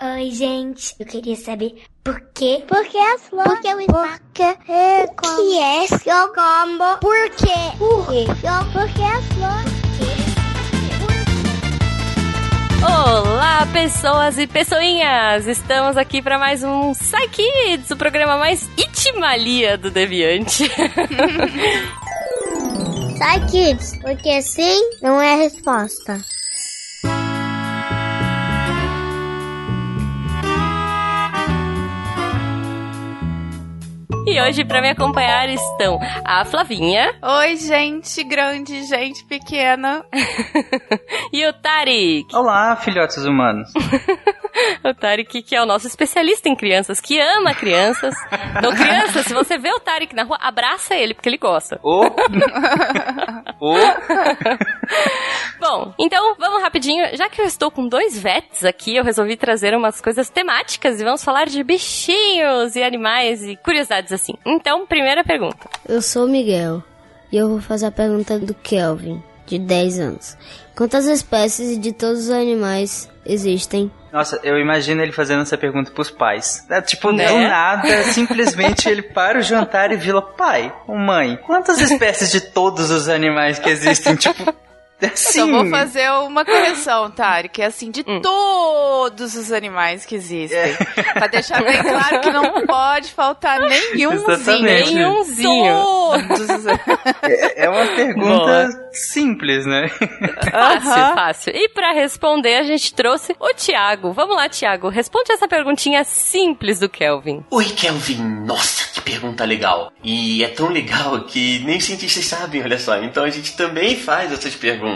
Oi, gente. Eu queria saber por quê? Por que as flores? Por que o espaço? Por que é como? que é seu combo? Por quê? Por quê? Por que as flores? Olá, pessoas e pessoinhas! Estamos aqui para mais um Psy Kids, o programa mais itimalia do Deviante. Sai, kids, porque sim não é a resposta. E hoje, para me acompanhar, estão a Flavinha. Oi, gente grande, gente pequena. e o Tarik. Olá, filhotes humanos. o Tarik, que é o nosso especialista em crianças, que ama crianças. Então, crianças, se você vê o Tarik na rua, abraça ele, porque ele gosta. Oh. oh. Bom, então vamos rapidinho. Já que eu estou com dois vets aqui, eu resolvi trazer umas coisas temáticas e vamos falar de bichinhos e animais e curiosidades assim. Então, primeira pergunta. Eu sou o Miguel e eu vou fazer a pergunta do Kelvin, de 10 anos. Quantas espécies de todos os animais existem? Nossa, eu imagino ele fazendo essa pergunta pros pais. É, tipo, Né? do nada, simplesmente ele para o jantar e vira pai ou mãe. Quantas espécies de todos os animais que existem? Tipo, assim. Só vou fazer uma correção, Tari, que é assim, de Hum. todos os animais que existem. Pra deixar bem claro que não pode faltar nenhumzinho. Nenhumzinho. Todos os É é uma pergunta simples, né? Fácil, fácil. E pra responder, a gente trouxe o Tiago. Vamos lá, Tiago. Responde essa perguntinha simples do Kelvin. Oi, Kelvin. Nossa, que pergunta legal. E é tão legal que nem os cientistas sabem, olha só. Então a gente também faz essas perguntas.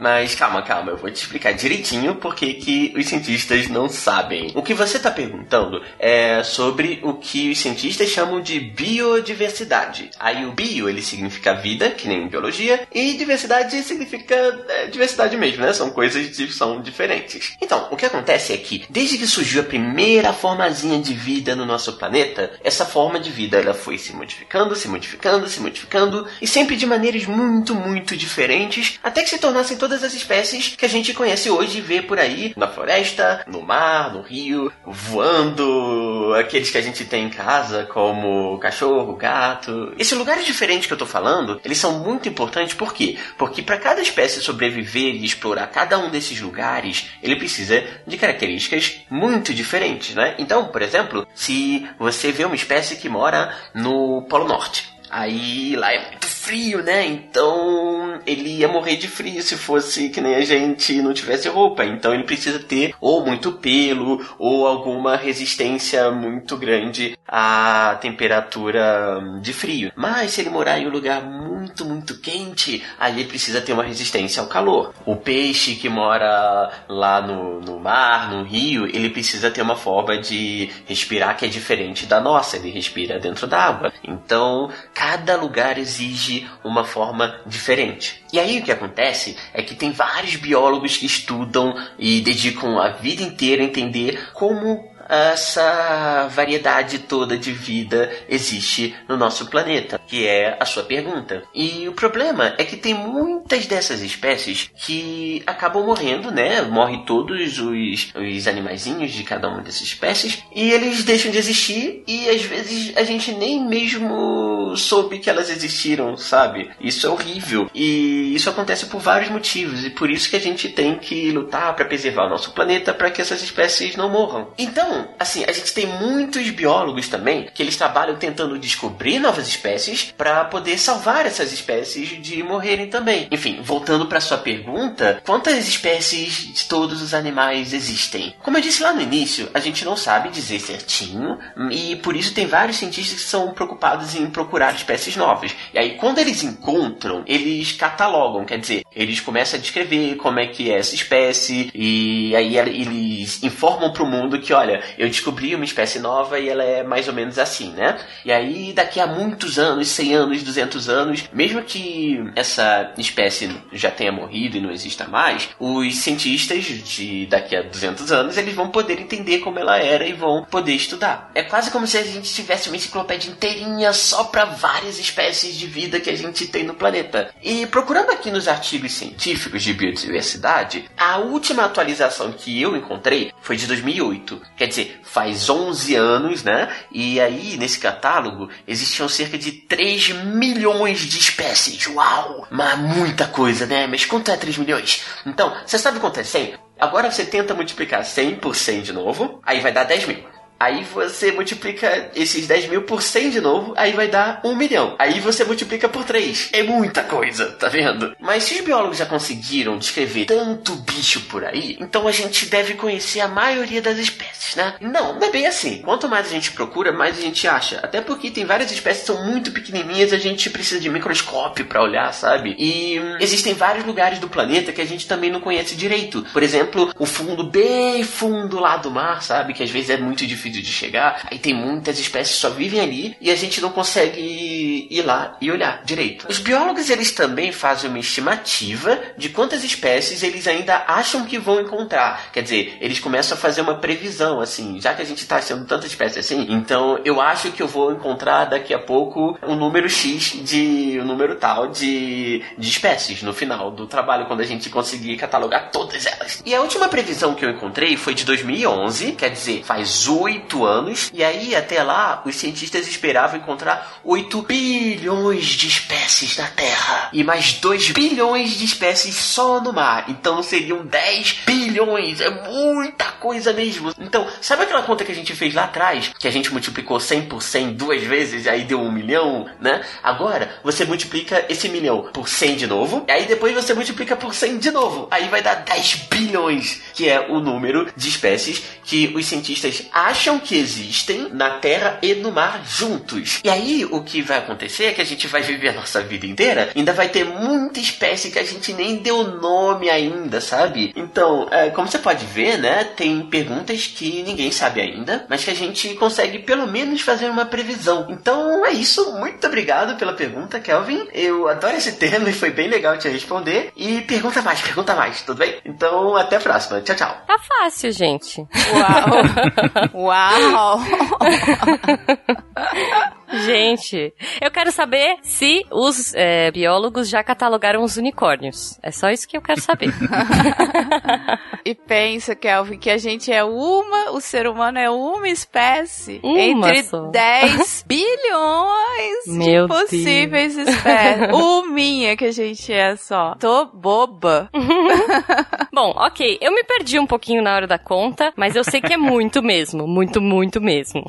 Mas calma, calma, eu vou te explicar direitinho por que os cientistas não sabem. O que você está perguntando é sobre o que os cientistas chamam de biodiversidade. Aí o bio, ele significa vida, que nem em biologia, e diversidade significa é, diversidade mesmo, né? São coisas que são diferentes. Então, o que acontece é que, desde que surgiu a primeira formazinha de vida no nosso planeta, essa forma de vida ela foi se modificando, se modificando, se modificando, e sempre de maneiras muito, muito diferentes, até que se tornassem todas as espécies que a gente conhece hoje e vê por aí, na floresta, no mar, no rio, voando, aqueles que a gente tem em casa, como cachorro, gato. Esses lugares diferentes que eu tô falando, eles são muito importantes por quê? Porque para cada espécie sobreviver e explorar cada um desses lugares, ele precisa de características muito diferentes, né? Então, por exemplo, se você vê uma espécie que mora no Polo Norte, Aí lá é muito frio, né? Então ele ia morrer de frio se fosse que nem a gente não tivesse roupa. Então ele precisa ter ou muito pelo ou alguma resistência muito grande à temperatura de frio. Mas se ele morar em um lugar muito, muito quente, aí ele precisa ter uma resistência ao calor. O peixe que mora lá no, no mar, no rio, ele precisa ter uma forma de respirar que é diferente da nossa. Ele respira dentro d'água. Então, cada lugar exige uma forma diferente. E aí o que acontece é que tem vários biólogos que estudam e dedicam a vida inteira a entender como essa variedade toda de vida existe no nosso planeta, que é a sua pergunta. E o problema é que tem muitas dessas espécies que acabam morrendo, né? Morrem todos os, os animaizinhos de cada uma dessas espécies e eles deixam de existir e às vezes a gente nem mesmo soube que elas existiram, sabe? Isso é horrível e isso acontece por vários motivos e por isso que a gente tem que lutar para preservar o nosso planeta para que essas espécies não morram. Então, assim, a gente tem muitos biólogos também que eles trabalham tentando descobrir novas espécies para poder salvar essas espécies de morrerem também. Enfim, voltando para sua pergunta, quantas espécies de todos os animais existem? Como eu disse lá no início, a gente não sabe dizer certinho e por isso tem vários cientistas que são preocupados em procurar espécies novas. E aí, quando eles encontram, eles catalogam, quer dizer, eles começam a descrever como é que é essa espécie e aí eles informam para o mundo que, olha, eu descobri uma espécie nova e ela é mais ou menos assim, né? E aí, daqui a muitos anos, 100 anos, 200 anos, mesmo que essa espécie já tenha morrido e não exista mais, os cientistas de daqui a 200 anos, eles vão poder entender como ela era e vão poder estudar. É quase como se a gente tivesse uma enciclopédia inteirinha só para várias espécies de vida que a gente tem no planeta. E procurando aqui nos artigos científicos de biodiversidade, a última atualização que eu encontrei foi de 2008. Quer dizer, faz 11 anos, né? E aí, nesse catálogo, existiam cerca de 3 milhões de espécies. Uau! Mas muita coisa, né? Mas quanto é 3 milhões? Então, você sabe quanto é 100? Agora você tenta multiplicar 100 por 100 de novo, aí vai dar 10 mil. Aí você multiplica esses 10 mil por 100 de novo, aí vai dar 1 milhão. Aí você multiplica por 3. É muita coisa, tá vendo? Mas se os biólogos já conseguiram descrever tanto bicho por aí, então a gente deve conhecer a maioria das espécies, né? Não, não é bem assim. Quanto mais a gente procura, mais a gente acha. Até porque tem várias espécies que são muito pequenininhas, a gente precisa de microscópio para olhar, sabe? E hum, existem vários lugares do planeta que a gente também não conhece direito. Por exemplo, o fundo bem fundo lá do mar, sabe? Que às vezes é muito difícil de chegar, aí tem muitas espécies que só vivem ali e a gente não consegue ir lá e olhar direito. Os biólogos eles também fazem uma estimativa de quantas espécies eles ainda acham que vão encontrar. Quer dizer, eles começam a fazer uma previsão assim, já que a gente está achando tanta espécie assim, então eu acho que eu vou encontrar daqui a pouco um número X de um número tal de, de espécies no final do trabalho quando a gente conseguir catalogar todas elas. E a última previsão que eu encontrei foi de 2011, quer dizer, faz oito 8 anos, e aí até lá os cientistas esperavam encontrar 8 bilhões de espécies na Terra e mais 2 bilhões de espécies só no mar. Então seriam 10 bilhões, é muita coisa mesmo. Então, sabe aquela conta que a gente fez lá atrás, que a gente multiplicou 100 por 100 duas vezes aí deu um milhão, né? Agora você multiplica esse milhão por 100 de novo, e aí depois você multiplica por 100 de novo, aí vai dar 10 bilhões, que é o número de espécies que os cientistas acham acham que existem na terra e no mar juntos. E aí o que vai acontecer é que a gente vai viver a nossa vida inteira, ainda vai ter muita espécie que a gente nem deu nome ainda, sabe? Então, é, como você pode ver, né, tem perguntas que ninguém sabe ainda, mas que a gente consegue pelo menos fazer uma previsão. Então é isso, muito obrigado pela pergunta, Kelvin. Eu adoro esse tema e foi bem legal te responder. E pergunta mais, pergunta mais, tudo bem? Então até a próxima. Tchau, tchau. Tá fácil, gente. Uau! Uau! Uau! Gente, eu quero saber se os é, biólogos já catalogaram os unicórnios. É só isso que eu quero saber. e pensa, Kelvin, que a gente é uma, o ser humano é uma espécie Uma entre só. 10 bilhões Meu de possíveis espécies. Uminha que a gente é só. Tô boba. Bom, ok, eu me perdi um pouquinho na hora da conta, mas eu sei que é muito mesmo. Muito, muito mesmo.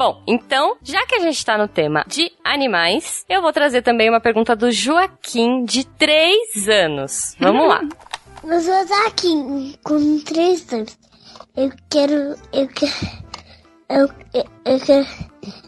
Bom, então, já que a gente tá no tema de animais, eu vou trazer também uma pergunta do Joaquim, de 3 anos. Vamos lá. Eu sou aqui com três anos. Eu quero. Eu quero. Eu, eu, eu quero.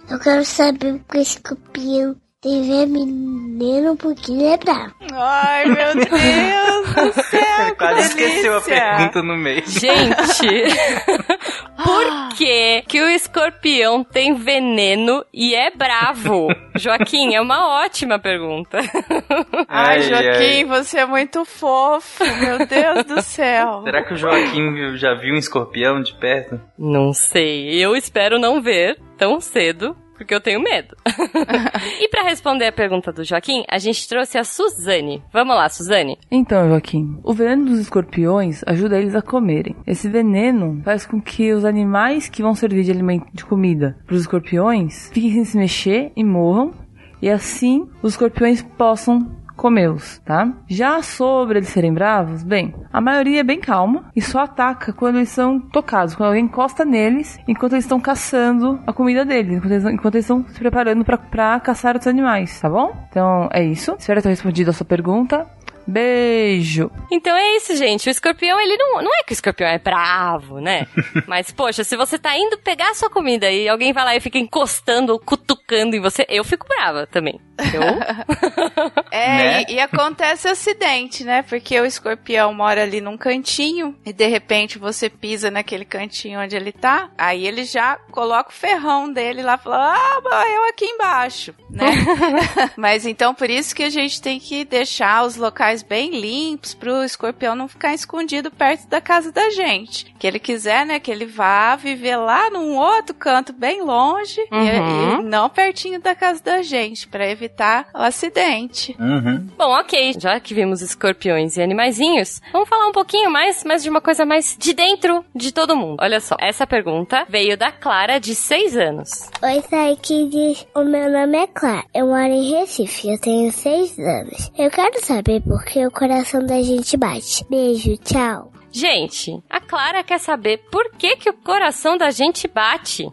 Eu quero saber porque esse escorpião tem veneno porque ele é bravo. Ai, meu Deus do céu. Ele quase que esqueceu a delícia. pergunta no meio. Gente, por que que o escorpião tem veneno e é bravo? Joaquim, é uma ótima pergunta. Ai, Ai, Joaquim, você é muito fofo. Meu Deus do céu. Será que o Joaquim já viu um escorpião de perto? Não sei, eu espero não ver tão cedo. Porque eu tenho medo. e pra responder a pergunta do Joaquim, a gente trouxe a Suzane. Vamos lá, Suzane. Então, Joaquim, o veneno dos escorpiões ajuda eles a comerem. Esse veneno faz com que os animais que vão servir de alimento de comida para os escorpiões fiquem sem se mexer e morram, e assim os escorpiões possam comê-los, tá? Já sobre eles serem bravos, bem, a maioria é bem calma e só ataca quando eles são tocados, quando alguém encosta neles enquanto eles estão caçando a comida deles, enquanto eles, enquanto eles estão se preparando pra caçar outros animais, tá bom? Então é isso. Espero ter respondido a sua pergunta. Beijo. Então é isso, gente. O escorpião, ele não. Não é que o escorpião é bravo, né? Mas, poxa, se você tá indo pegar a sua comida e alguém vai lá e fica encostando ou cutucando em você, eu fico brava também. Eu. É, Né? e, e acontece acidente, né? Porque o escorpião mora ali num cantinho e de repente você pisa naquele cantinho onde ele tá, aí ele já coloca o ferrão dele lá e fala: Ah, morreu aqui embaixo, né? Mas então por isso que a gente tem que deixar os locais bem limpos pro escorpião não ficar escondido perto da casa da gente. Que ele quiser, né? Que ele vá viver lá num outro canto bem longe e- Uhum. e, não pertinho da casa da gente, pra evitar o acidente. Uhum. Bom, ok. Já que vimos escorpiões e animaizinhos, vamos falar um pouquinho mais, mas de uma coisa mais de dentro de todo mundo. Olha só, essa pergunta veio da Clara, de 6 anos. Oi, Saiki. O meu nome é Clara. Eu moro em Recife. Eu tenho seis anos. Eu quero saber por que o coração da gente bate. Beijo, tchau. Gente, a Clara quer saber por que, que o coração da gente bate.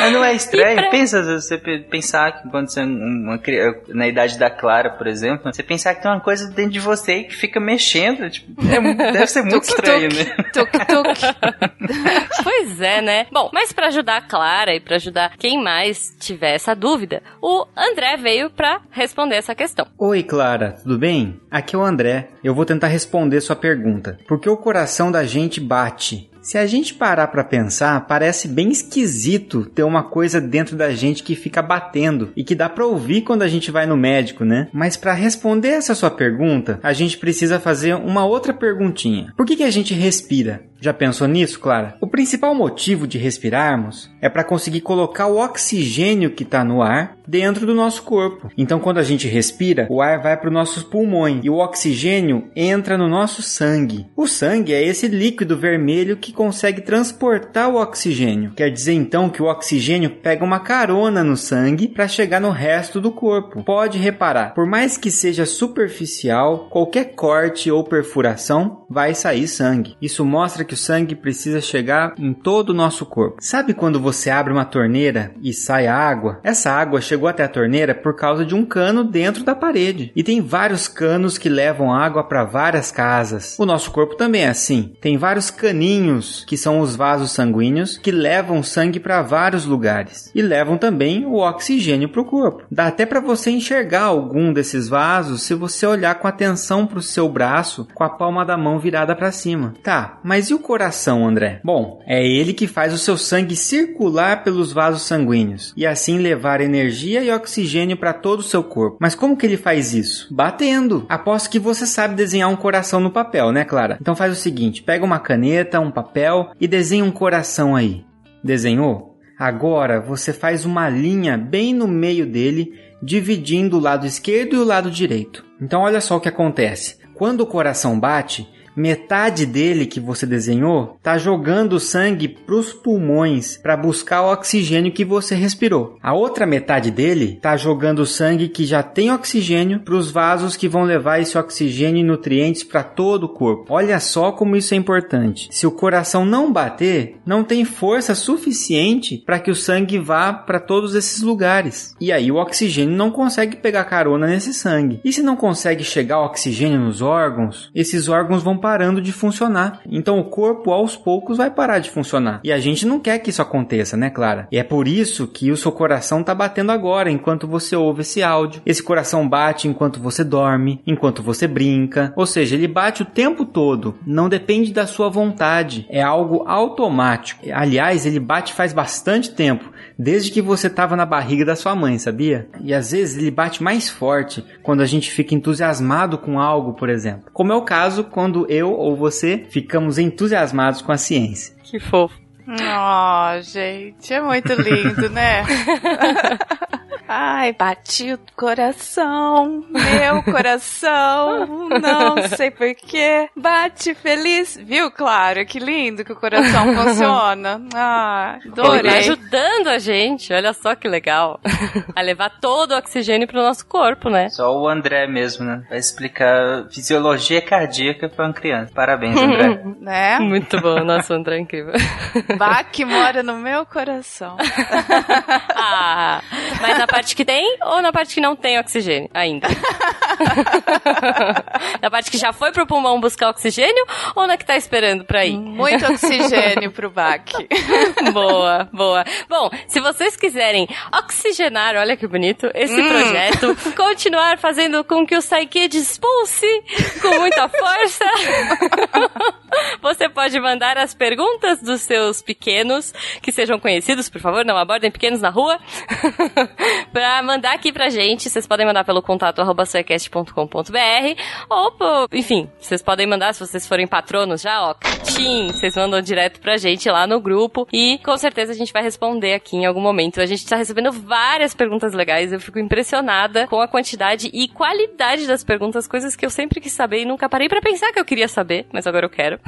Mas não é estranho? Pra- Pensa, você pe- pensar que quando você é uma criança, na idade da Clara, por exemplo, você pensar que tem uma coisa dentro de você que fica mexendo, tipo, é deve ser muito Tuk, estranho, tuk. né? Tuk, tuk. Pois é, né? Bom, mas pra ajudar a Clara e pra ajudar quem mais tiver essa dúvida, o André veio pra responder essa questão. Oi, Clara, tudo bem? Aqui é o André. Eu vou tentar responder sua pergunta. Por que o coração da gente bate? Se a gente parar pra pensar, parece bem esquisito ter uma coisa dentro da gente que fica batendo e que dá pra ouvir quando a gente vai no médico, né? Mas pra responder essa sua pergunta, a gente precisa fazer uma outra perguntinha. Por que, que a gente respira? Já pensou nisso, Clara? O principal motivo de respirarmos é para conseguir colocar o oxigênio que está no ar dentro do nosso corpo. Então, quando a gente respira, o ar vai para os nossos pulmões e o oxigênio entra no nosso sangue. O sangue é esse líquido vermelho que consegue transportar o oxigênio. Quer dizer então que o oxigênio pega uma carona no sangue para chegar no resto do corpo. Pode reparar, por mais que seja superficial, qualquer corte ou perfuração vai sair sangue. Isso mostra que o sangue precisa chegar em todo o nosso corpo. Sabe quando você abre uma torneira e sai água? Essa água chegou até a torneira por causa de um cano dentro da parede. E tem vários canos que levam água para várias casas. O nosso corpo também é assim. Tem vários caninhos, que são os vasos sanguíneos, que levam sangue para vários lugares e levam também o oxigênio para o corpo. Dá até para você enxergar algum desses vasos se você olhar com atenção para o seu braço com a palma da mão virada para cima. Tá, mas e o coração, André? Bom, é ele que faz o seu sangue circular pelos vasos sanguíneos e assim levar energia e oxigênio para todo o seu corpo. Mas como que ele faz isso? Batendo. Aposto que você sabe desenhar um coração no papel, né, Clara? Então faz o seguinte: pega uma caneta, um papel e desenha um coração aí. Desenhou? Agora você faz uma linha bem no meio dele, dividindo o lado esquerdo e o lado direito. Então olha só o que acontece. Quando o coração bate, metade dele que você desenhou está jogando sangue para os pulmões para buscar o oxigênio que você respirou. A outra metade dele está jogando sangue que já tem oxigênio para os vasos que vão levar esse oxigênio e nutrientes para todo o corpo. Olha só como isso é importante. Se o coração não bater, não tem força suficiente para que o sangue vá para todos esses lugares. E aí o oxigênio não consegue pegar carona nesse sangue. E se não consegue chegar oxigênio nos órgãos, esses órgãos vão parando de funcionar. Então o corpo aos poucos vai parar de funcionar. E a gente não quer que isso aconteça, né, Clara? E é por isso que o seu coração tá batendo agora enquanto você ouve esse áudio. Esse coração bate enquanto você dorme, enquanto você brinca, ou seja, ele bate o tempo todo. Não depende da sua vontade, é algo automático. Aliás, ele bate faz bastante tempo, desde que você estava na barriga da sua mãe, sabia? E às vezes ele bate mais forte quando a gente fica entusiasmado com algo, por exemplo. Como é o caso quando eu ou você ficamos entusiasmados com a ciência. Que fofo. Oh, gente, é muito lindo, né? Ai, bati o coração, meu coração, não sei porquê, bate feliz. Viu, Clara, que lindo que o coração funciona. Ah, Ele tá adorei. ajudando a gente, olha só que legal. a levar todo o oxigênio pro nosso corpo, né? Só o André mesmo, né? Vai explicar fisiologia cardíaca pra uma criança. Parabéns, André. Né? Muito bom, nossa, o André é incrível. Bach mora no meu coração. ah, mas a parte que tem ou na parte que não tem oxigênio ainda? na parte que já foi pro pulmão buscar oxigênio ou na que tá esperando pra ir? Muito oxigênio pro baque. boa, boa. Bom, se vocês quiserem oxigenar, olha que bonito, esse Hum. projeto, continuar fazendo com que o Psyche expulse com muita força, você pode mandar as perguntas dos seus pequenos, que sejam conhecidos, por favor, não abordem pequenos na rua, pra mandar aqui pra gente. Vocês podem mandar pelo contato arroba suecast.com.br ou, pô, enfim, vocês podem mandar se vocês forem patronos já, ó, catim, vocês mandam direto pra gente lá no grupo e com certeza a gente vai responder aqui em algum momento. A gente tá recebendo várias perguntas legais, eu fico impressionada com a quantidade e qualidade das perguntas, coisas que eu sempre quis saber e nunca parei pra pensar que eu queria saber, mas agora eu quero.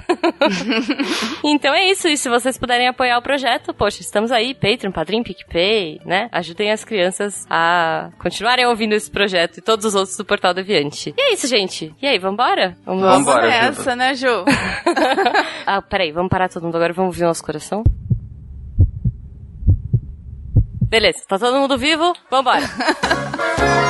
então é isso, e se vocês puderem apoiar o projeto, poxa, estamos aí, Patreon, Padrim, PicPay, né? Ajudem as crianças a continuarem ouvindo esse projeto e todos os outros do Portal Deviante. E é isso, gente. E aí, vambora? Vamos Vambora, nessa, né, Ju? Ah, peraí, vamos parar todo mundo agora, vamos ouvir o nosso coração? Beleza, tá todo mundo vivo? Vambora!